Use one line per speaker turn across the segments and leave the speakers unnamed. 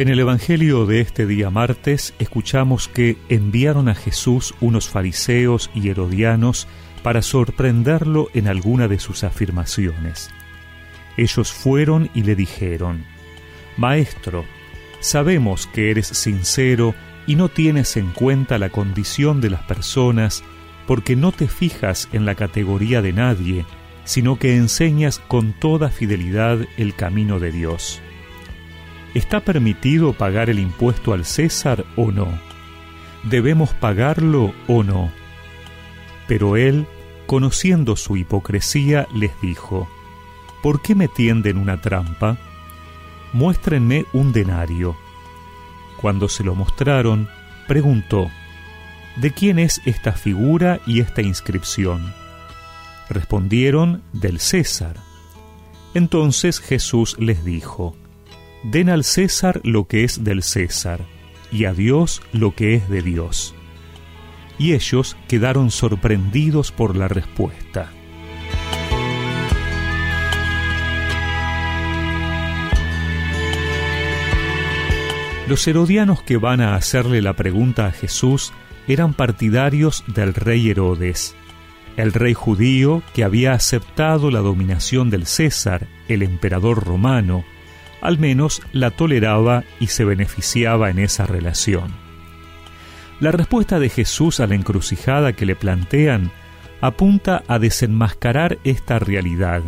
En el Evangelio de este día martes escuchamos que enviaron a Jesús unos fariseos y herodianos para sorprenderlo en alguna de sus afirmaciones. Ellos fueron y le dijeron, Maestro, sabemos que eres sincero y no tienes en cuenta la condición de las personas porque no te fijas en la categoría de nadie, sino que enseñas con toda fidelidad el camino de Dios. ¿Está permitido pagar el impuesto al César o no? ¿Debemos pagarlo o no? Pero él, conociendo su hipocresía, les dijo, ¿Por qué me tienden una trampa? Muéstrenme un denario. Cuando se lo mostraron, preguntó, ¿De quién es esta figura y esta inscripción? Respondieron, del César. Entonces Jesús les dijo, Den al César lo que es del César, y a Dios lo que es de Dios. Y ellos quedaron sorprendidos por la respuesta. Los herodianos que van a hacerle la pregunta a Jesús eran partidarios del rey Herodes, el rey judío que había aceptado la dominación del César, el emperador romano, al menos la toleraba y se beneficiaba en esa relación. La respuesta de Jesús a la encrucijada que le plantean apunta a desenmascarar esta realidad.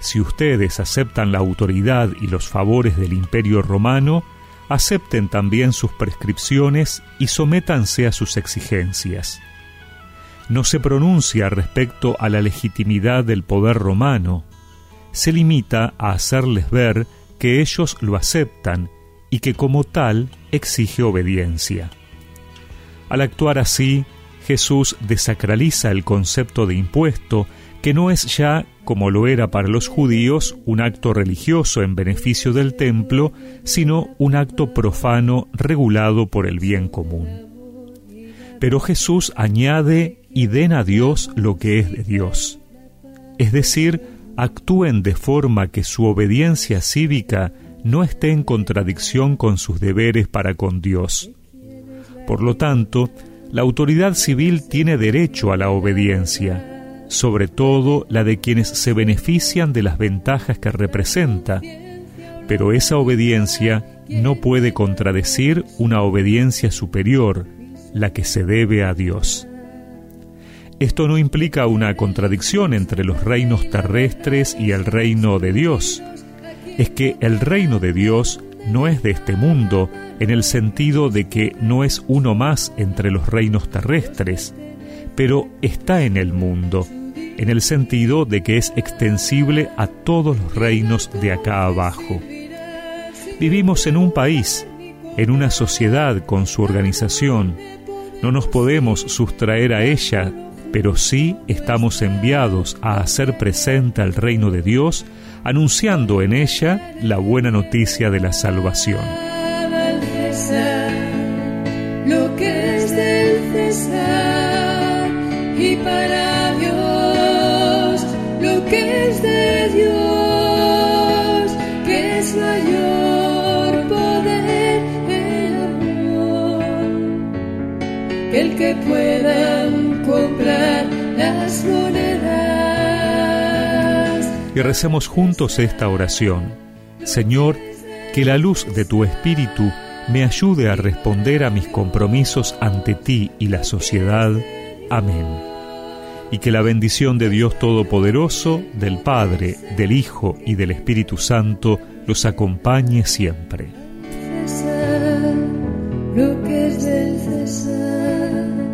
Si ustedes aceptan la autoridad y los favores del imperio romano, acepten también sus prescripciones y sométanse a sus exigencias. No se pronuncia respecto a la legitimidad del poder romano, se limita a hacerles ver que ellos lo aceptan y que como tal exige obediencia. Al actuar así, Jesús desacraliza el concepto de impuesto, que no es ya, como lo era para los judíos, un acto religioso en beneficio del templo, sino un acto profano regulado por el bien común. Pero Jesús añade y den a Dios lo que es de Dios, es decir, actúen de forma que su obediencia cívica no esté en contradicción con sus deberes para con Dios. Por lo tanto, la autoridad civil tiene derecho a la obediencia, sobre todo la de quienes se benefician de las ventajas que representa, pero esa obediencia no puede contradecir una obediencia superior, la que se debe a Dios. Esto no implica una contradicción entre los reinos terrestres y el reino de Dios. Es que el reino de Dios no es de este mundo en el sentido de que no es uno más entre los reinos terrestres, pero está en el mundo, en el sentido de que es extensible a todos los reinos de acá abajo. Vivimos en un país, en una sociedad con su organización. No nos podemos sustraer a ella pero sí estamos enviados a hacer presente al reino de Dios, anunciando en ella la buena noticia de la salvación.
El que pueda comprar las monedas.
Y recemos juntos esta oración. Señor, que la luz de tu Espíritu me ayude a responder a mis compromisos ante ti y la sociedad. Amén. Y que la bendición de Dios Todopoderoso, del Padre, del Hijo y del Espíritu Santo los acompañe siempre
lo que es del César.